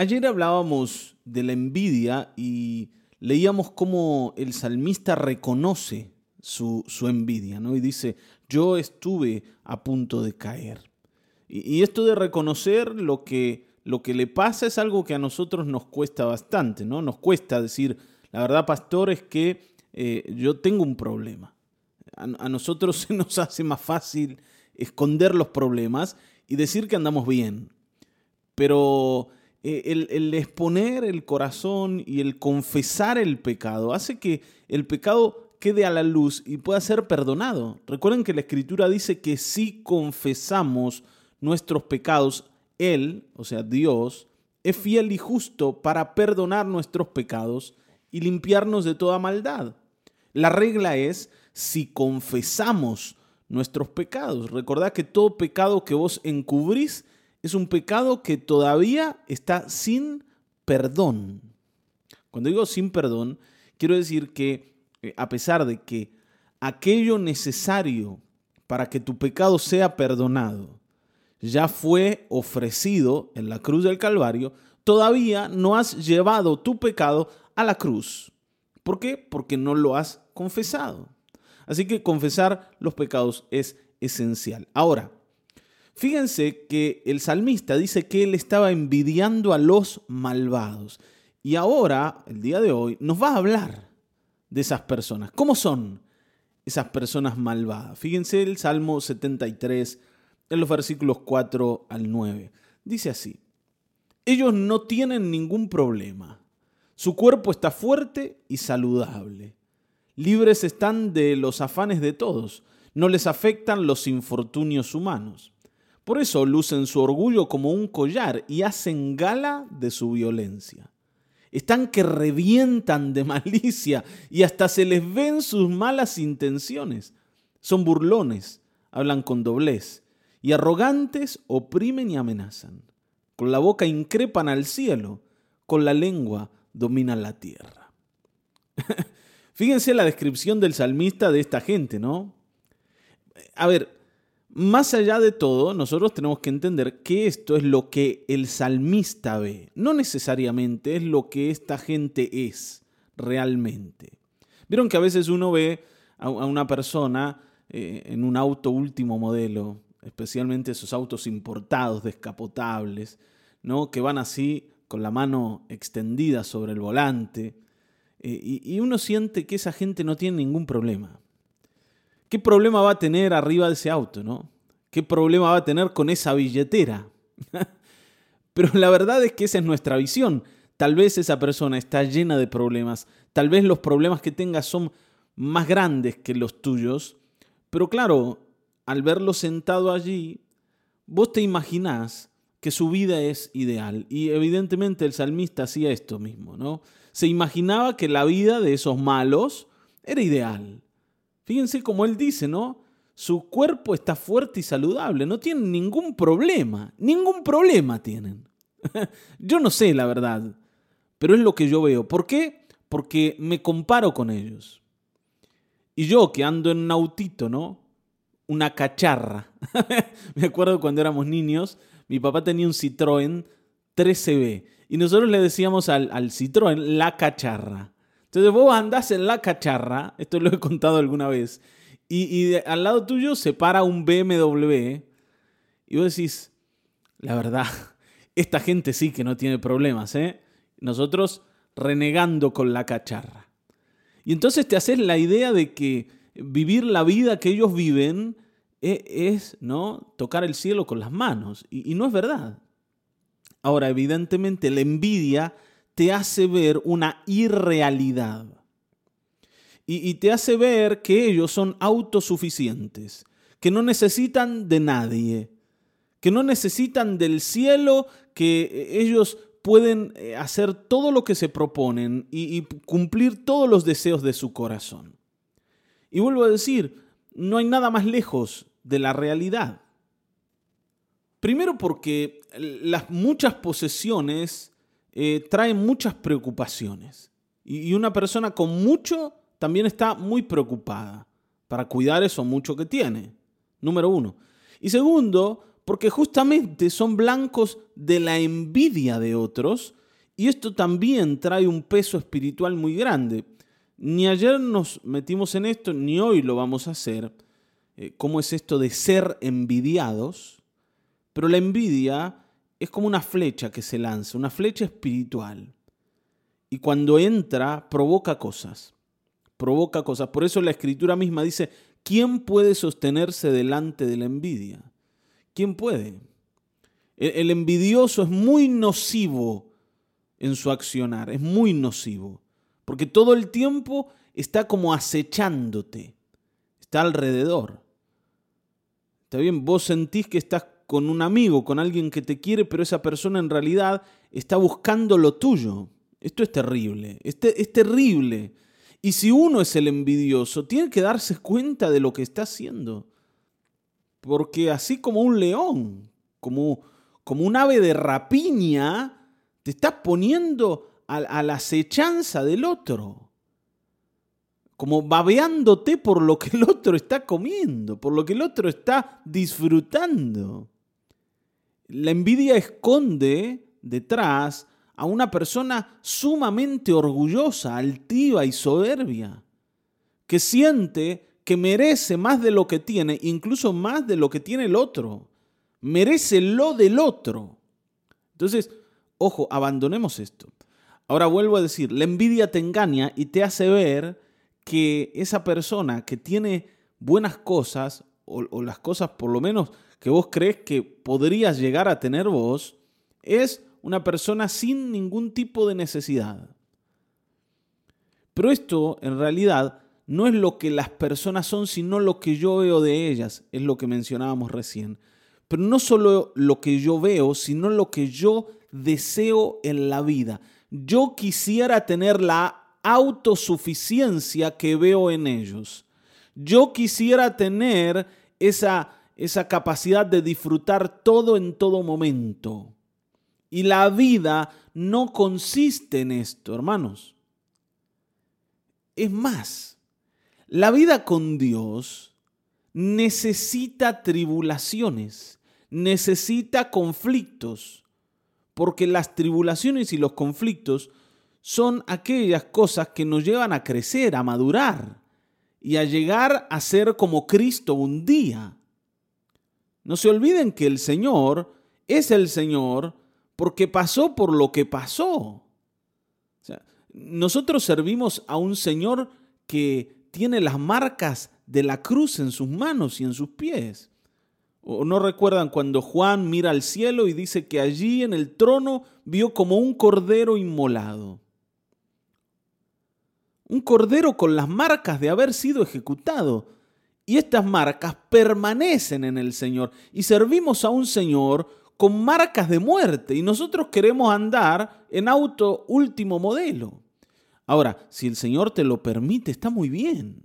Ayer hablábamos de la envidia y leíamos cómo el salmista reconoce su, envidia, ¿no? Y dice, yo estuve a punto de caer. Y, esto de reconocer lo que, lo que le pasa es algo que a nosotros nos cuesta bastante, ¿no? Nos cuesta decir, la verdad, pastor, es que eh, yo tengo un problema. A, a nosotros se nos hace más fácil esconder los problemas y decir que andamos bien. Pero eh, el, exponer el corazón y el confesar el pecado hace que el pecado quede a la luz y pueda ser perdonado. Recuerden que la escritura dice que si confesamos nuestros pecados, Él, o sea, Dios, es fiel y justo para perdonar nuestros pecados y limpiarnos de toda maldad. La regla es si confesamos nuestros pecados. Recordad que todo pecado que vos encubrís es un pecado que todavía está sin perdón. Cuando digo sin perdón, quiero decir que eh, a pesar de que aquello necesario para que tu pecado sea perdonado ya fue ofrecido en la cruz del Calvario, todavía no has llevado tu pecado a la cruz. ¿Por qué? Porque no lo has confesado. Así que confesar los pecados es esencial. Ahora, Fíjense que el salmista dice que él estaba envidiando a los malvados. Y ahora, el día de hoy, nos va a hablar de esas personas. ¿Cómo son esas personas malvadas? Fíjense el Salmo 73, en los versículos 4 al 9. Dice así, ellos no tienen ningún problema. Su cuerpo está fuerte y saludable. Libres están de los afanes de todos. No les afectan los infortunios humanos. Por eso lucen su orgullo como un collar y hacen gala de su violencia. Están que revientan de malicia y hasta se les ven sus malas intenciones. Son burlones, hablan con doblez, y arrogantes oprimen y amenazan. Con la boca increpan al cielo, con la lengua dominan la tierra. Fíjense la descripción del salmista de esta gente, ¿no? A ver, más allá de todo, nosotros tenemos que entender que esto es lo que el salmista ve, no necesariamente es lo que esta gente es realmente. Vieron que a veces uno ve a una persona eh, en un auto último modelo, especialmente esos autos importados, descapotables, ¿no? que van así con la mano extendida sobre el volante, eh, y uno siente que esa gente no tiene ningún problema. ¿Qué problema va a tener arriba de ese auto, no? ¿Qué problema va a tener con esa billetera? Pero la verdad es que esa es nuestra visión. Tal vez esa persona está llena de problemas, tal vez los problemas que tenga son más grandes que los tuyos, pero claro, al verlo sentado allí, vos te imaginás que su vida es ideal. Y evidentemente el salmista hacía esto mismo, ¿no? Se imaginaba que la vida de esos malos era ideal. Fíjense como él dice, ¿no? Su cuerpo está fuerte y saludable, no tienen ningún problema, ningún problema tienen. yo no sé la verdad, pero es lo que yo veo. ¿Por qué? Porque me comparo con ellos. Y yo que ando en un autito, ¿no? Una cacharra. me acuerdo cuando éramos niños, mi papá tenía un Citroën 13B y nosotros le decíamos al, al Citroën la cacharra. Entonces vos andás en la cacharra, esto lo he contado alguna vez, y, al lado tuyo se para un BMW y vos decís, la verdad, esta gente sí que no tiene problemas, ¿eh? Nosotros renegando con la cacharra. Y entonces te haces la idea de que vivir la vida que ellos viven e, es, ¿no? tocar el cielo con las manos. y no es verdad. Ahora, evidentemente, la envidia te hace ver una irrealidad. Y, te hace ver que ellos son autosuficientes, que no necesitan de nadie, que no necesitan del cielo, que ellos pueden eh, hacer todo lo que se proponen y, y, cumplir todos los deseos de su corazón. Y vuelvo a decir, no hay nada más lejos de la realidad. Primero porque las muchas posesiones eh, trae muchas preocupaciones. Y, una persona con mucho también está muy preocupada para cuidar eso mucho que tiene. Número uno. Y segundo, porque justamente son blancos de la envidia de otros y esto también trae un peso espiritual muy grande. Ni ayer nos metimos en esto, ni hoy lo vamos a hacer. Eh, ¿Cómo es esto de ser envidiados? Pero la envidia es como una flecha que se lanza, una flecha espiritual. Y cuando entra, provoca cosas. Provoca cosas. Por eso la escritura misma dice, ¿quién puede sostenerse delante de la envidia? ¿Quién puede? El, envidioso es muy nocivo en su accionar, es muy nocivo, porque todo el tiempo está como acechándote, está alrededor. Está bien, vos sentís que estás con un amigo, con alguien que te quiere, pero esa persona en realidad está buscando lo tuyo. Esto es terrible, este, es terrible. Y si uno es el envidioso, tiene que darse cuenta de lo que está haciendo. Porque así como un león, como, como un ave de rapiña, te estás poniendo a, la acechanza del otro. Como babeándote por lo que el otro está comiendo, por lo que el otro está disfrutando. La envidia esconde detrás a una persona sumamente orgullosa, altiva y soberbia, que siente que merece más de lo que tiene, incluso más de lo que tiene el otro. Merece lo del otro. Entonces, ojo, abandonemos esto. Ahora vuelvo a decir, la envidia te engaña y te hace ver que esa persona que tiene buenas cosas, o, o las cosas por lo menos que vos crees que podrías llegar a tener vos, es una persona sin ningún tipo de necesidad. Pero esto en realidad no es lo que las personas son, sino lo que yo veo de ellas, es lo que mencionábamos recién. Pero no solo lo que yo veo, sino lo que yo deseo en la vida. Yo quisiera tener la autosuficiencia que veo en ellos. Yo quisiera tener esa, esa capacidad de disfrutar todo en todo momento. Y la vida no consiste en esto, hermanos. Es más, la vida con Dios necesita tribulaciones, necesita conflictos, porque las tribulaciones y los conflictos son aquellas cosas que nos llevan a crecer, a madurar y a llegar a ser como Cristo un día. No se olviden que el Señor es el Señor porque pasó por lo que pasó. nosotros servimos a un Señor que tiene las marcas de la cruz en sus manos y en sus pies. ¿O no recuerdan cuando Juan mira al cielo y dice que allí en el trono vio como un cordero inmolado? Un cordero con las marcas de haber sido ejecutado. Y estas marcas permanecen en el Señor. Y servimos a un Señor con marcas de muerte y nosotros queremos andar en auto último modelo. Ahora, si el Señor te lo permite, está muy bien,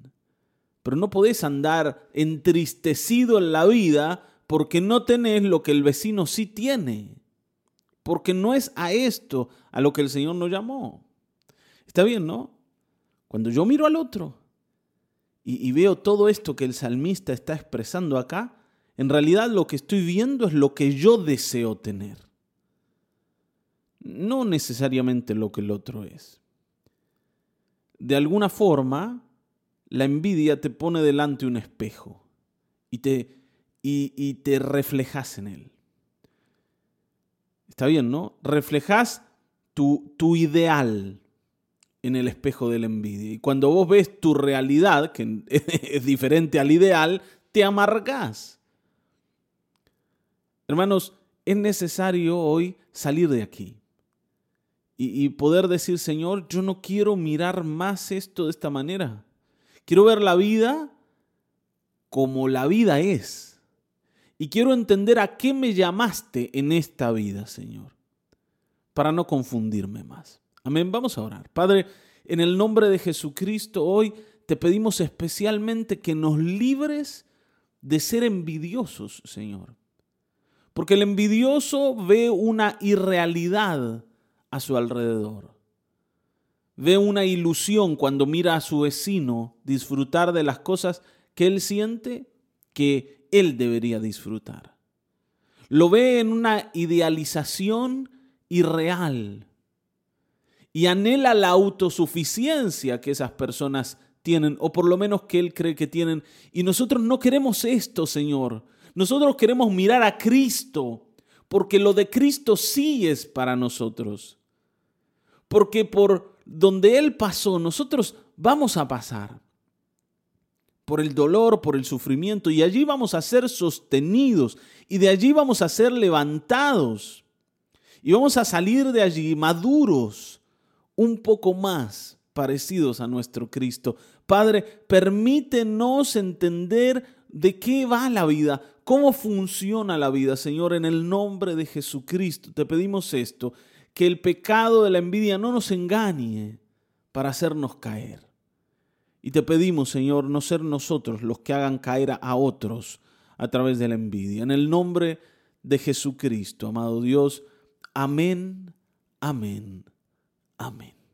pero no podés andar entristecido en la vida porque no tenés lo que el vecino sí tiene, porque no es a esto a lo que el Señor nos llamó. Está bien, ¿no? Cuando yo miro al otro y, veo todo esto que el salmista está expresando acá, en realidad lo que estoy viendo es lo que yo deseo tener, no necesariamente lo que el otro es. De alguna forma, la envidia te pone delante un espejo y te, y, te reflejas en él. Está bien, ¿no? Reflejas tu, tu ideal en el espejo de la envidia. Y cuando vos ves tu realidad, que es diferente al ideal, te amargas. Hermanos, es necesario hoy salir de aquí y, poder decir, Señor, yo no quiero mirar más esto de esta manera. Quiero ver la vida como la vida es. Y quiero entender a qué me llamaste en esta vida, Señor, para no confundirme más. Amén, vamos a orar. Padre, en el nombre de Jesucristo, hoy te pedimos especialmente que nos libres de ser envidiosos, Señor. Porque el envidioso ve una irrealidad a su alrededor. Ve una ilusión cuando mira a su vecino disfrutar de las cosas que él siente que él debería disfrutar. lo ve en una idealización irreal y anhela la autosuficiencia que esas personas tienen, o por lo menos que él cree que tienen. Y nosotros no queremos esto, Señor. Nosotros queremos mirar a Cristo, porque lo de Cristo sí es para nosotros. Porque por donde Él pasó, nosotros vamos a pasar. Por el dolor, por el sufrimiento, y allí vamos a ser sostenidos, y de allí vamos a ser levantados. Y vamos a salir de allí maduros, un poco más parecidos a nuestro Cristo. Padre, permítenos entender de qué va la vida, cómo funciona la vida, Señor, en el nombre de Jesucristo. Te pedimos esto, que el pecado de la envidia no nos engañe para hacernos caer. Y te pedimos, Señor, no ser nosotros los que hagan caer a otros a través de la envidia. En el nombre de Jesucristo, amado Dios, amén, amén, amén.